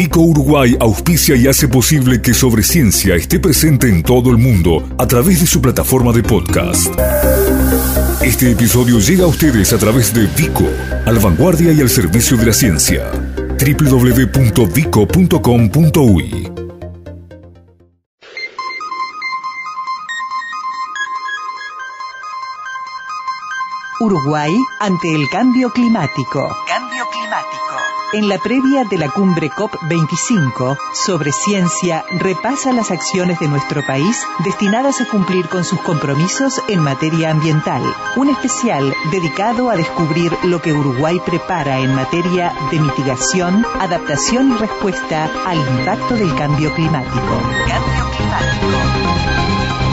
Vico Uruguay auspicia y hace posible que Sobre Ciencia esté presente en todo el mundo a través de su plataforma de podcast. Este episodio llega a ustedes a través de Vico, al vanguardia y al servicio de la ciencia. www.vico.com.uy Uruguay ante el cambio climático. En la previa de la cumbre COP25 sobre ciencia repasa las acciones de nuestro país destinadas a cumplir con sus compromisos en materia ambiental. Un especial dedicado a descubrir lo que Uruguay prepara en materia de mitigación, adaptación y respuesta al impacto del cambio climático. Cambio climático.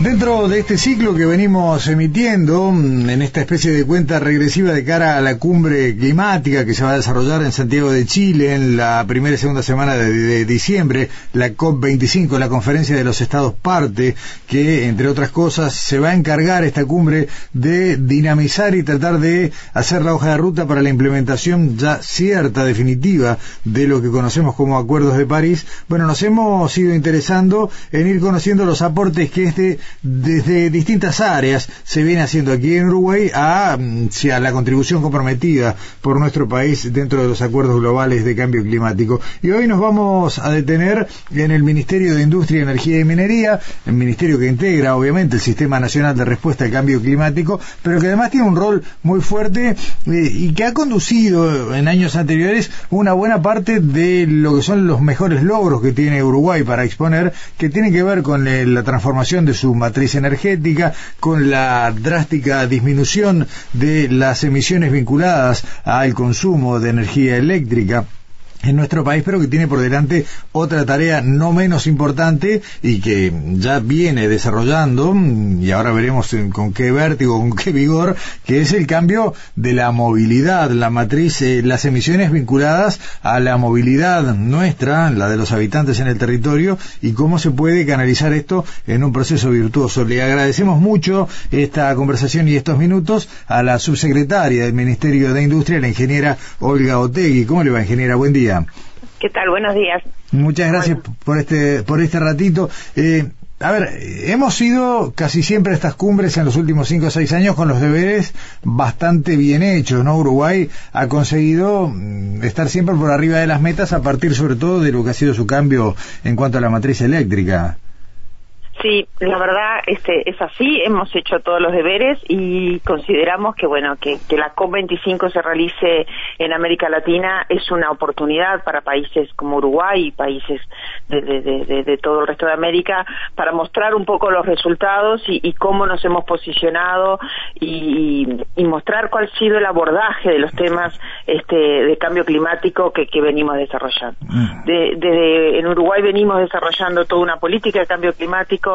Dentro de este ciclo que venimos emitiendo, mm, en esta especie de cuenta regresiva de cara a la cumbre climática que se va a desarrollar en Santiago de Chile en la primera y segunda semana de, diciembre, la COP25, la conferencia de los estados parte, que entre otras cosas se va a encargar esta cumbre de dinamizar y tratar de hacer la hoja de ruta para la implementación ya cierta, definitiva, de lo que conocemos como acuerdos de París. Bueno, nos hemos ido interesando en ir conociendo los aportes que este desde distintas áreas se viene haciendo aquí en Uruguay mm, a la contribución comprometida por nuestro país dentro de los acuerdos globales de cambio climático. Y hoy nos vamos a detener en el Ministerio de Industria, Energía y Minería, el ministerio que integra obviamente el Sistema Nacional de Respuesta al Cambio Climático, pero que además tiene un rol muy fuerte eh, y que ha conducido en años anteriores una buena parte de lo que son los mejores logros que tiene Uruguay para exponer, que tiene que ver con eh, la transformación de su matriz energética, con la drástica disminución de las emisiones vinculadas al consumo de energía eléctrica en nuestro país, pero que tiene por delante otra tarea no menos importante y que ya viene desarrollando, y ahora veremos con qué vértigo, con qué vigor, que es el cambio de la movilidad, la matriz, eh, las emisiones vinculadas a la movilidad nuestra, la de los habitantes en el territorio, y cómo se puede canalizar esto en un proceso virtuoso. Le agradecemos mucho esta conversación y estos minutos a la subsecretaria del Ministerio de Industria, la ingeniera Olga Otegui. ¿Cómo le va, ingeniera? Buen día. ¿Qué tal? Buenos días. Muchas gracias por este por este ratito. Eh, a ver, hemos ido casi siempre a estas cumbres en los últimos cinco o seis años con los deberes bastante bien hechos, ¿no? Uruguay ha conseguido mm, estar siempre por arriba de las metas a partir sobre todo de lo que ha sido su cambio en cuanto a la matriz eléctrica. Sí, la verdad este, es así, hemos hecho todos los deberes y consideramos que bueno que, que la COP25 se realice en América Latina es una oportunidad para países como Uruguay y países de, de, de, todo el resto de América para mostrar un poco los resultados y, y cómo nos hemos posicionado y, y, mostrar cuál ha sido el abordaje de los temas este, de cambio climático que, que venimos desarrollando. Mm. Desde en Uruguay venimos desarrollando toda una política de cambio climático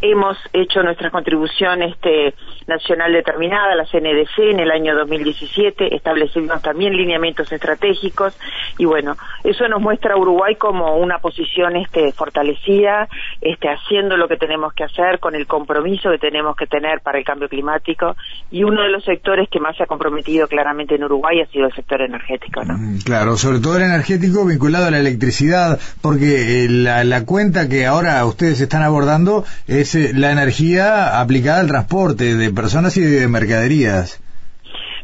hemos hecho nuestra contribución este, nacional determinada, la CNDC, en el año 2017, establecimos también lineamientos estratégicos y bueno, eso nos muestra a Uruguay como una posición este, fortalecida, este, haciendo lo que tenemos que hacer con el compromiso que tenemos que tener para el cambio climático y uno de los sectores que más se ha comprometido claramente en Uruguay ha sido el sector energético. ¿no? Mm, claro, sobre todo el energético vinculado a la electricidad, porque eh, la, la cuenta que ahora ustedes están abordando es eh, la energía aplicada al transporte de personas y de mercaderías.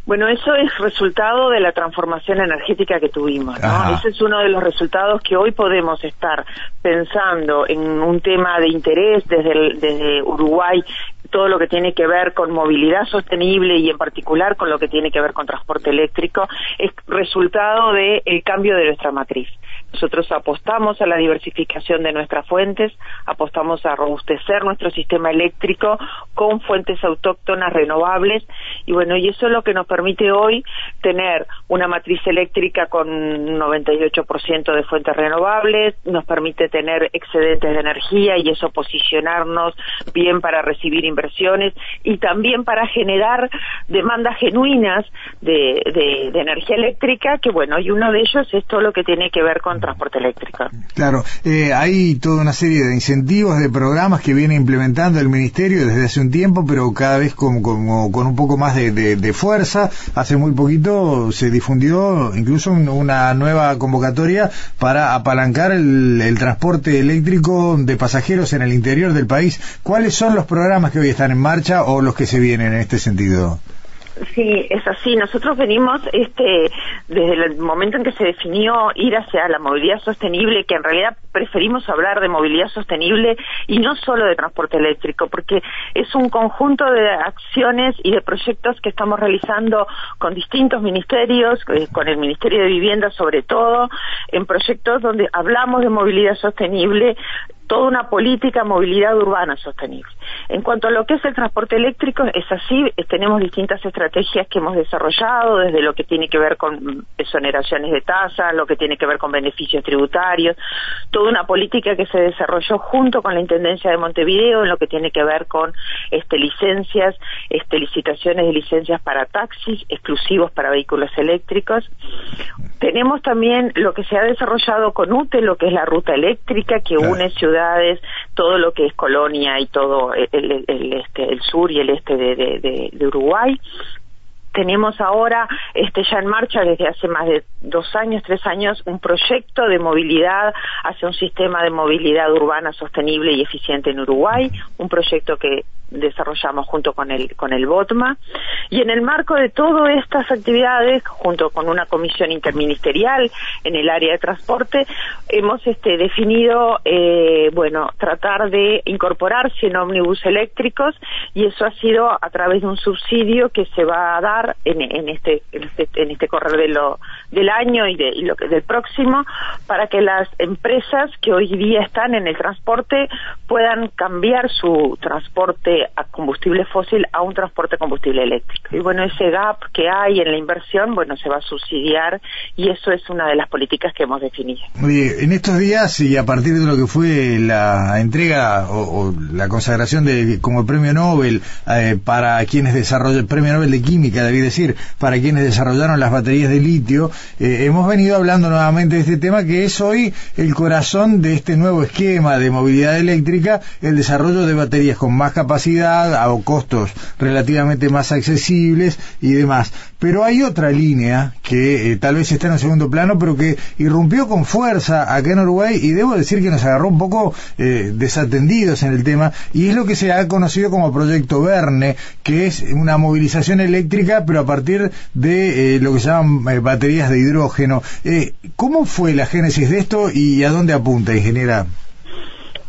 Bueno, eso es resultado de la transformación energética que tuvimos, ¿no? Ese es uno de los resultados que hoy podemos estar pensando en un tema de interés desde, desde Uruguay todo lo que tiene que ver con movilidad sostenible y en particular con lo que tiene que ver con transporte eléctrico, es resultado del cambio de nuestra matriz. Nosotros apostamos a la diversificación de nuestras fuentes, apostamos a robustecer nuestro sistema eléctrico con fuentes autóctonas renovables. Y bueno, y eso es lo que nos permite hoy tener una matriz eléctrica con un 98% de fuentes renovables, nos permite tener excedentes de energía y eso posicionarnos bien para recibir inversiones y también para generar demandas genuinas de, de, de energía eléctrica, que bueno, y uno de ellos es todo lo que tiene que ver con con transporte eléctrico. Claro, eh, hay toda una serie de incentivos, de programas que viene implementando el Ministerio desde hace un tiempo, pero cada vez como con un poco más de, de, de, fuerza. Hace muy poquito se difundió incluso una nueva convocatoria para apalancar el, el transporte eléctrico de pasajeros en el interior del país. ¿Cuáles son los programas que hoy están en marcha o los que se vienen en este sentido? Sí, es así. Nosotros venimos este, desde el momento en que se definió ir hacia la movilidad sostenible, que en realidad preferimos hablar de movilidad sostenible y no solo de transporte eléctrico, porque es un conjunto de acciones y de proyectos que estamos realizando con distintos ministerios, eh, con el Ministerio de Vivienda sobre todo, en proyectos donde hablamos de movilidad sostenible, toda una política de movilidad urbana sostenible. En cuanto a lo que es el transporte eléctrico, es así, tenemos distintas estrategias que hemos desarrollado, desde lo que tiene que ver con exoneraciones de tasa, lo que tiene que ver con beneficios tributarios, toda una política que se desarrolló junto con la Intendencia de Montevideo en lo que tiene que ver con este, licencias, este, licitaciones de licencias para taxis exclusivos para vehículos eléctricos. Tenemos también lo que se ha desarrollado con UTE, lo que es la ruta eléctrica que une ciudades, todo lo que es Colonia y todo el, el, este, el sur y el este de, de, de Uruguay tenemos ahora este ya en marcha desde hace más de dos años, tres años, un proyecto de movilidad hacia un sistema de movilidad urbana sostenible y eficiente en Uruguay, un proyecto que desarrollamos junto con el con el BOTMA. Y en el marco de todas estas actividades junto con una comisión interministerial en el área de transporte hemos este definido eh, bueno tratar de incorporar 100 ómnibus eléctricos y eso ha sido a través de un subsidio que se va a dar en, en este en este, en este correr de lo, del año y, de, y lo del próximo para que las empresas que hoy día están en el transporte puedan cambiar su transporte a combustible fósil a un transporte combustible eléctrico. Y bueno, ese gap que hay en la inversión, bueno, se va a subsidiar y eso es una de las políticas que hemos definido. Oye, en estos días y a partir de lo que fue la entrega o, la consagración de como premio Nobel eh, para quienes desarrollaron, premio Nobel de Química, debí decir, para quienes desarrollaron las baterías de litio, eh, hemos venido hablando nuevamente de este tema que es hoy el corazón de este nuevo esquema de movilidad eléctrica, el desarrollo de baterías con más capacidad a costos relativamente más accesibles y demás. Pero hay otra línea que eh, tal vez está en el segundo plano, pero que irrumpió con fuerza acá en Uruguay y debo decir que nos agarró un poco eh, desatendidos en el tema y es lo que se ha conocido como Proyecto Verne, que es una movilización eléctrica, pero a partir de eh, lo que se llaman baterías de hidrógeno. ¿Cómo fue la génesis de esto y a dónde apunta, ingeniera?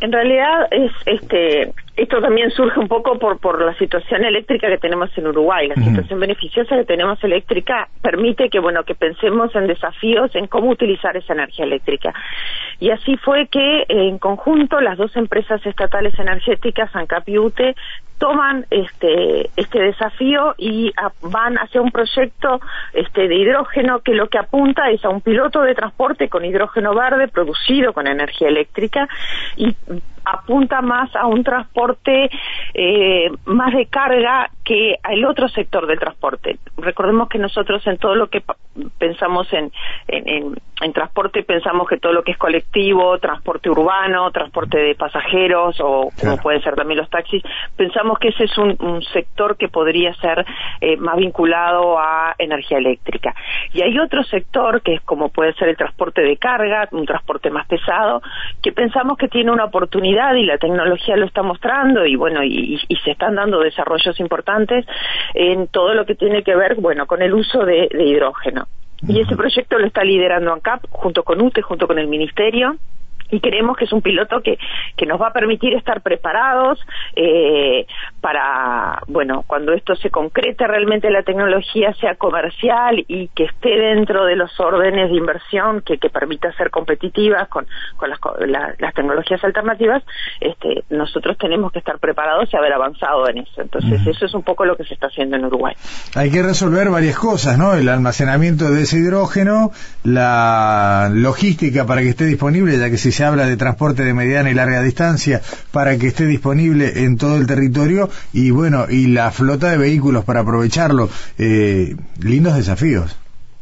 En realidad es este esto también surge un poco por, por la situación eléctrica que tenemos en Uruguay. La situación beneficiosa que tenemos eléctrica permite que, bueno, que pensemos en desafíos en cómo utilizar esa energía eléctrica. Y así fue que, en conjunto, las dos empresas estatales energéticas, ANCAP y UTE, toman este este desafío y van hacia un proyecto este de hidrógeno que lo que apunta es a un piloto de transporte con hidrógeno verde producido con energía eléctrica y apunta más a un transporte eh, más de carga que al otro sector del transporte. Recordemos que nosotros en todo lo que pensamos en, en, en, transporte pensamos que todo lo que es colectivo, transporte urbano, transporte de pasajeros o como pueden ser también los taxis, pensamos que ese es un, un sector que podría ser eh, más vinculado a energía eléctrica. Y hay otro sector que es como puede ser el transporte de carga, un transporte más pesado, que pensamos que tiene una oportunidad y la tecnología lo está mostrando y bueno, y, y se están dando desarrollos importantes en todo lo que tiene que ver, bueno, con el uso de, de hidrógeno. Y ese proyecto lo está liderando ANCAP junto con UTE, junto con el Ministerio y creemos que es un piloto que, que nos va a permitir estar preparados eh, para, bueno, cuando esto se concrete realmente la tecnología sea comercial y que esté dentro de los órdenes de inversión que, que permita ser competitivas con, con las, las tecnologías alternativas, este, nosotros tenemos que estar preparados y haber avanzado en eso. Entonces, eso es un poco lo que se está haciendo en Uruguay. Hay que resolver varias cosas, ¿no? El almacenamiento de ese hidrógeno, la logística para que esté disponible, ya que si se habla de transporte de mediana y larga distancia para que esté disponible en todo el territorio y bueno, y la flota de vehículos para aprovecharlo. Eh, lindos desafíos.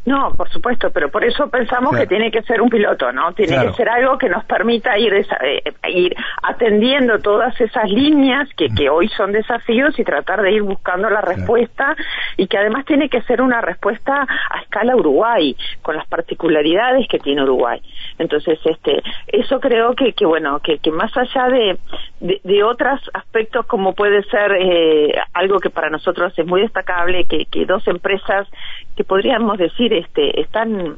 No, por supuesto, pero por eso pensamos Claro. que tiene que ser un piloto, ¿no? Tiene Claro. que ser algo que nos permita ir, desa- eh, ir atendiendo todas esas líneas que, que hoy son desafíos y tratar de ir buscando la respuesta y que además tiene que ser una respuesta a escala Uruguay, con las particularidades que tiene Uruguay. Entonces, este, eso creo que, que bueno, que, que más allá de, de, de otros aspectos como puede ser eh, algo que para nosotros es muy destacable, que, que dos empresas que podríamos decir este, están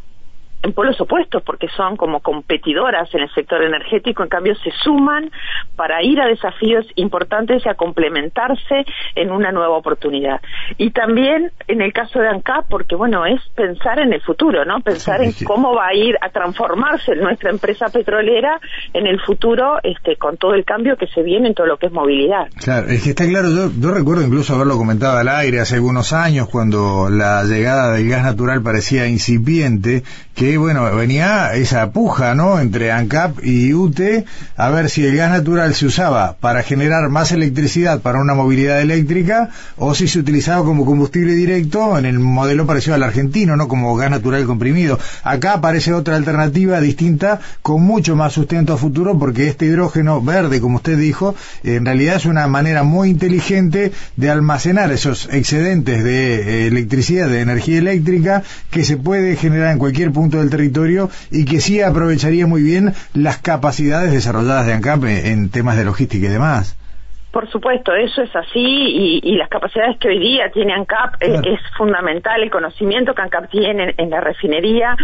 en polos opuestos porque son como competidoras en el sector energético, en cambio se suman para ir a desafíos importantes y a complementarse en una nueva oportunidad. Y también en el caso de ANCAP, porque bueno, es pensar en el futuro, ¿no? Pensar en cómo va a ir a transformarse nuestra empresa petrolera en el futuro este con todo el cambio que se viene en todo lo que es movilidad. Claro, es que está claro, yo, yo recuerdo incluso haberlo comentado al aire hace algunos años cuando la llegada del gas natural parecía incipiente, que bueno, venía esa puja, ¿no?, entre ANCAP y UTE, a ver si el gas natural se usaba para generar más electricidad para una movilidad eléctrica o si se utilizaba como combustible directo en el modelo parecido al argentino, ¿no?, como gas natural comprimido. Acá aparece otra alternativa distinta con mucho más sustento a futuro porque este hidrógeno verde, como usted dijo, en realidad es una manera muy inteligente de almacenar esos excedentes de eh, electricidad, de energía eléctrica, que se puede generar en cualquier punto del territorio y que sí aprovecharía muy bien las capacidades desarrolladas de ANCAP en, en temas de logística y demás. Por supuesto, eso es así y, y las capacidades que hoy día tiene ANCAP eh, Claro. es fundamental, el conocimiento que ANCAP tiene en, en la refinería,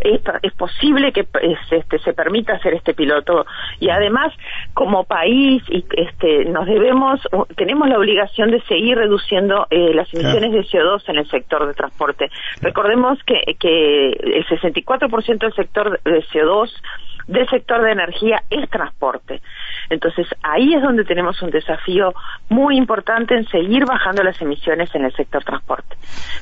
es, es posible que es, este, se permita hacer este piloto y además como país y, este, nos debemos, tenemos la obligación de seguir reduciendo eh, las emisiones de CO2 en el sector de transporte. Recordemos que, que el 64% del sector de CO2 del sector de energía es transporte. Entonces, ahí es donde tenemos un desafío muy importante en seguir bajando las emisiones en el sector transporte.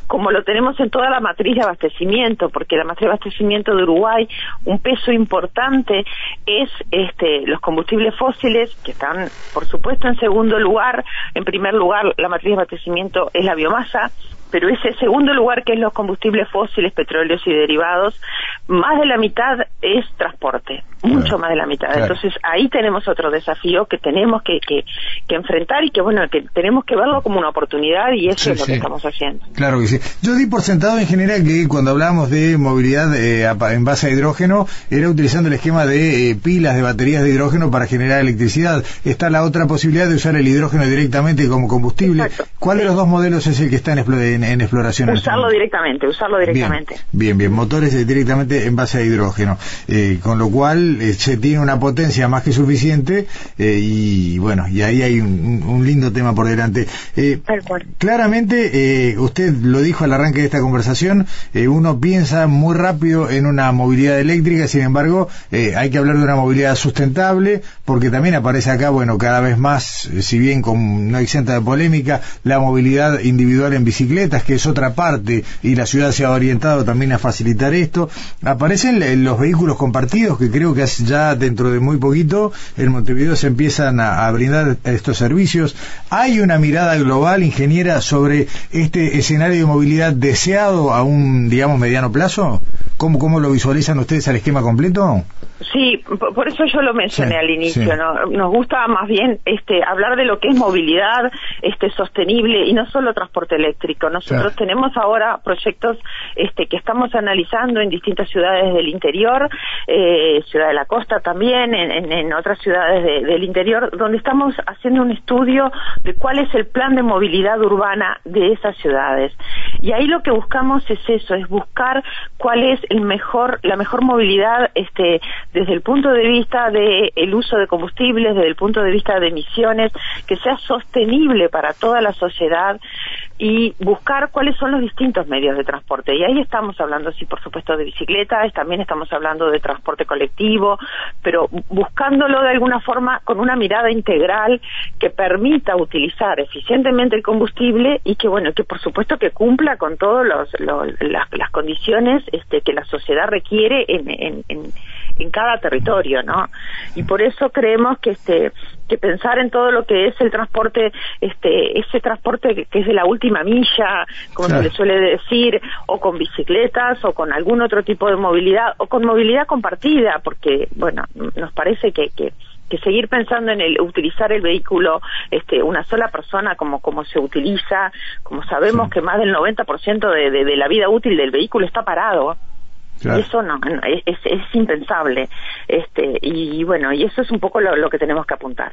Como lo tenemos en toda la matriz de abastecimiento, porque la matriz de abastecimiento de Uruguay, un peso importante es este, los combustibles fósiles, que están, por supuesto, en segundo lugar. En primer lugar, la matriz de abastecimiento es la biomasa, pero ese segundo lugar que es los combustibles fósiles, petróleos y derivados, más de la mitad es transporte, mucho Claro, más de la mitad. claro. Entonces ahí tenemos otro desafío que tenemos que, que, que enfrentar y que bueno, que tenemos que verlo como una oportunidad y eso Sí, es lo sí. que estamos haciendo. Claro que sí. Yo di por sentado en general que cuando hablábamos de movilidad eh, en base a hidrógeno era utilizando el esquema de eh, pilas de baterías de hidrógeno para generar electricidad. Está la otra posibilidad de usar el hidrógeno directamente como combustible. Exacto. ¿Cuál de los dos modelos es el que está en, en- en exploración? este Usarlo directamente, usarlo directamente. Bien, bien, bien. motores directamente en base a hidrógeno, Eh, con lo cual eh, se tiene una potencia más que suficiente eh, y bueno, y ahí hay un, un lindo tema por delante. Tal cual. Claramente, eh, usted lo dijo al arranque de esta conversación, uno piensa muy rápido en una movilidad eléctrica, sin embargo, eh, hay que hablar de una movilidad sustentable, porque también aparece acá, bueno, cada vez más, si bien con, no exenta de polémica, la movilidad individual en que es otra parte, y la ciudad se ha orientado también a facilitar esto. Aparecen los vehículos compartidos, que creo que ya dentro de muy poquito en Montevideo se empiezan a, a brindar estos servicios. Hay una mirada global, ingeniera, sobre este escenario de movilidad deseado a un, digamos, mediano plazo. ¿Cómo, cómo lo visualizan ustedes al esquema completo? Sí, por eso yo lo mencioné Sí, al inicio, sí. ¿no? Nos gusta más bien este hablar de lo que es movilidad este sostenible y no solo transporte eléctrico. Nosotros Claro. tenemos ahora proyectos este que estamos analizando en distintas ciudades del interior, eh, Ciudad de la Costa también, en, en- en otras ciudades de- del interior, donde estamos haciendo un estudio de cuál es el plan de movilidad urbana de esas ciudades. Y ahí lo que buscamos es eso, es buscar cuál es el mejor, la mejor movilidad, este, desde el punto de vista del el uso de combustibles, desde el punto de vista de emisiones, que sea sostenible para toda la sociedad y buscar cuáles son los distintos medios de transporte. Y ahí estamos hablando, sí, por supuesto, de bicicletas, también estamos hablando de transporte colectivo, pero buscándolo de alguna forma con una mirada integral que permita utilizar eficientemente el combustible y que, bueno, que por supuesto que cumpla con todas las, las condiciones este, que la sociedad requiere en, en, en, en cada territorio, ¿no? Y por eso creemos que este que pensar en todo lo que es el transporte, este, ese transporte que, es de la última milla, como se le suele decir, o con bicicletas, o con algún otro tipo de movilidad, o con movilidad compartida, porque, bueno, nos parece que, que que seguir pensando en el utilizar el vehículo este una sola persona como como se utiliza como sabemos que más del 90% de, de, de la vida útil del vehículo está parado eso no, es, es, impensable. Este, y bueno, y eso es un poco lo, que tenemos que apuntar.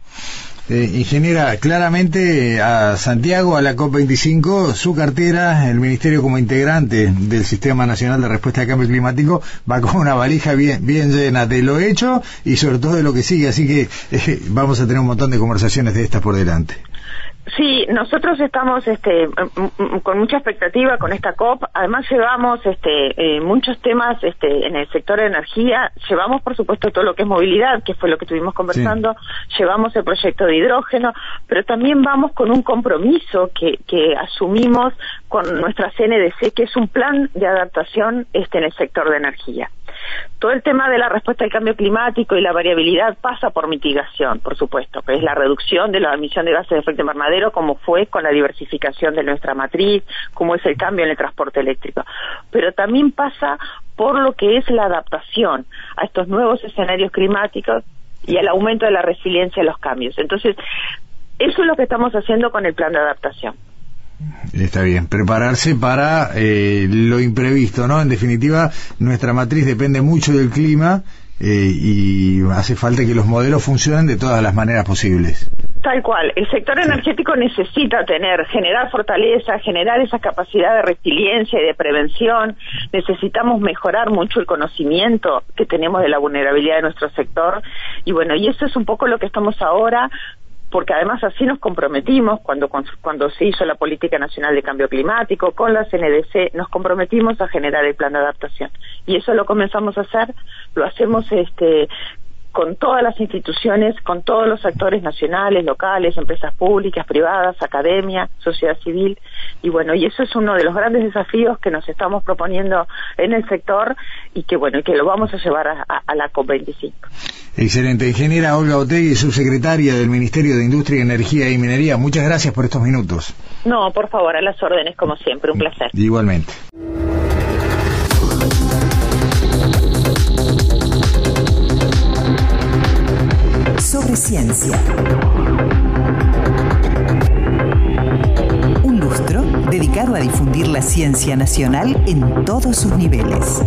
Eh, ingeniera, claramente a Santiago, a la COP25, su cartera, el Ministerio como integrante del Sistema Nacional de Respuesta al Cambio Climático, va con una valija bien, bien llena de lo hecho y sobre todo de lo que sigue. Así que eh, vamos a tener un montón de conversaciones de estas por delante. Sí, nosotros estamos este, con mucha expectativa con esta COP. Además llevamos este, eh, muchos temas este, en el sector de energía. Llevamos, por supuesto, todo lo que es movilidad, que fue lo que estuvimos conversando. Llevamos el proyecto de hidrógeno, pero también vamos con un compromiso que, que asumimos con nuestra CNDC, que es un plan de adaptación este, en el sector de energía. Todo el tema de la respuesta al cambio climático y la variabilidad pasa por mitigación, por supuesto, que es la reducción de la emisión de gases de efecto invernadero, como fue con la diversificación de nuestra matriz, como es el cambio en el transporte eléctrico. Pero también pasa por lo que es la adaptación a estos nuevos escenarios climáticos y al aumento de la resiliencia a los cambios. Entonces, eso es lo que estamos haciendo con el plan de adaptación. Está bien, prepararse para eh, lo imprevisto, ¿no? En definitiva, nuestra matriz depende mucho del clima eh, y hace falta que los modelos funcionen de todas las maneras posibles. Tal cual, el sector energético necesita tener, generar fortaleza, generar esa capacidad de resiliencia y de prevención. Necesitamos mejorar mucho el conocimiento que tenemos de la vulnerabilidad de nuestro sector. Y bueno, y eso es un poco lo que estamos ahora porque además así nos comprometimos cuando, cuando se hizo la Política Nacional de Cambio Climático, con la CNDC, nos comprometimos a generar el plan de adaptación. Y eso lo comenzamos a hacer, lo hacemos este, con todas las instituciones, con todos los actores nacionales, locales, empresas públicas, privadas, academia, sociedad civil, y bueno, y eso es uno de los grandes desafíos que nos estamos proponiendo en el sector y que bueno, y que lo vamos a llevar a, la COP25. Excelente. Ingeniera Olga Otegui, subsecretaria del Ministerio de Industria, Energía y Minería, muchas gracias por estos minutos. No, por favor, a las órdenes como siempre, un placer. Igualmente. Un lustro dedicado a difundir la ciencia nacional en todos sus niveles.